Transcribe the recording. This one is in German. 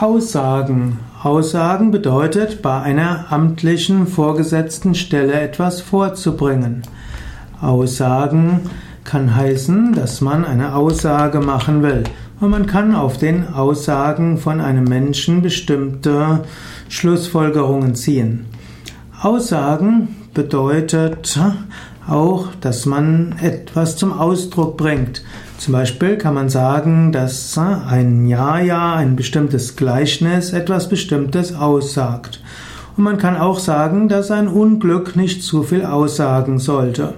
Aussagen. Aussagen bedeutet, bei einer amtlichen vorgesetzten Stelle etwas vorzubringen. Aussagen kann heißen, dass man eine Aussage machen will. Und man kann auf den Aussagen von einem Menschen bestimmte Schlussfolgerungen ziehen. Aussagen bedeutet auch, dass man etwas zum Ausdruck bringt. Zum Beispiel kann man sagen, dass ein Ja-Ja, ein bestimmtes Gleichnis etwas Bestimmtes aussagt. Und man kann auch sagen, dass ein Unglück nicht zu viel aussagen sollte.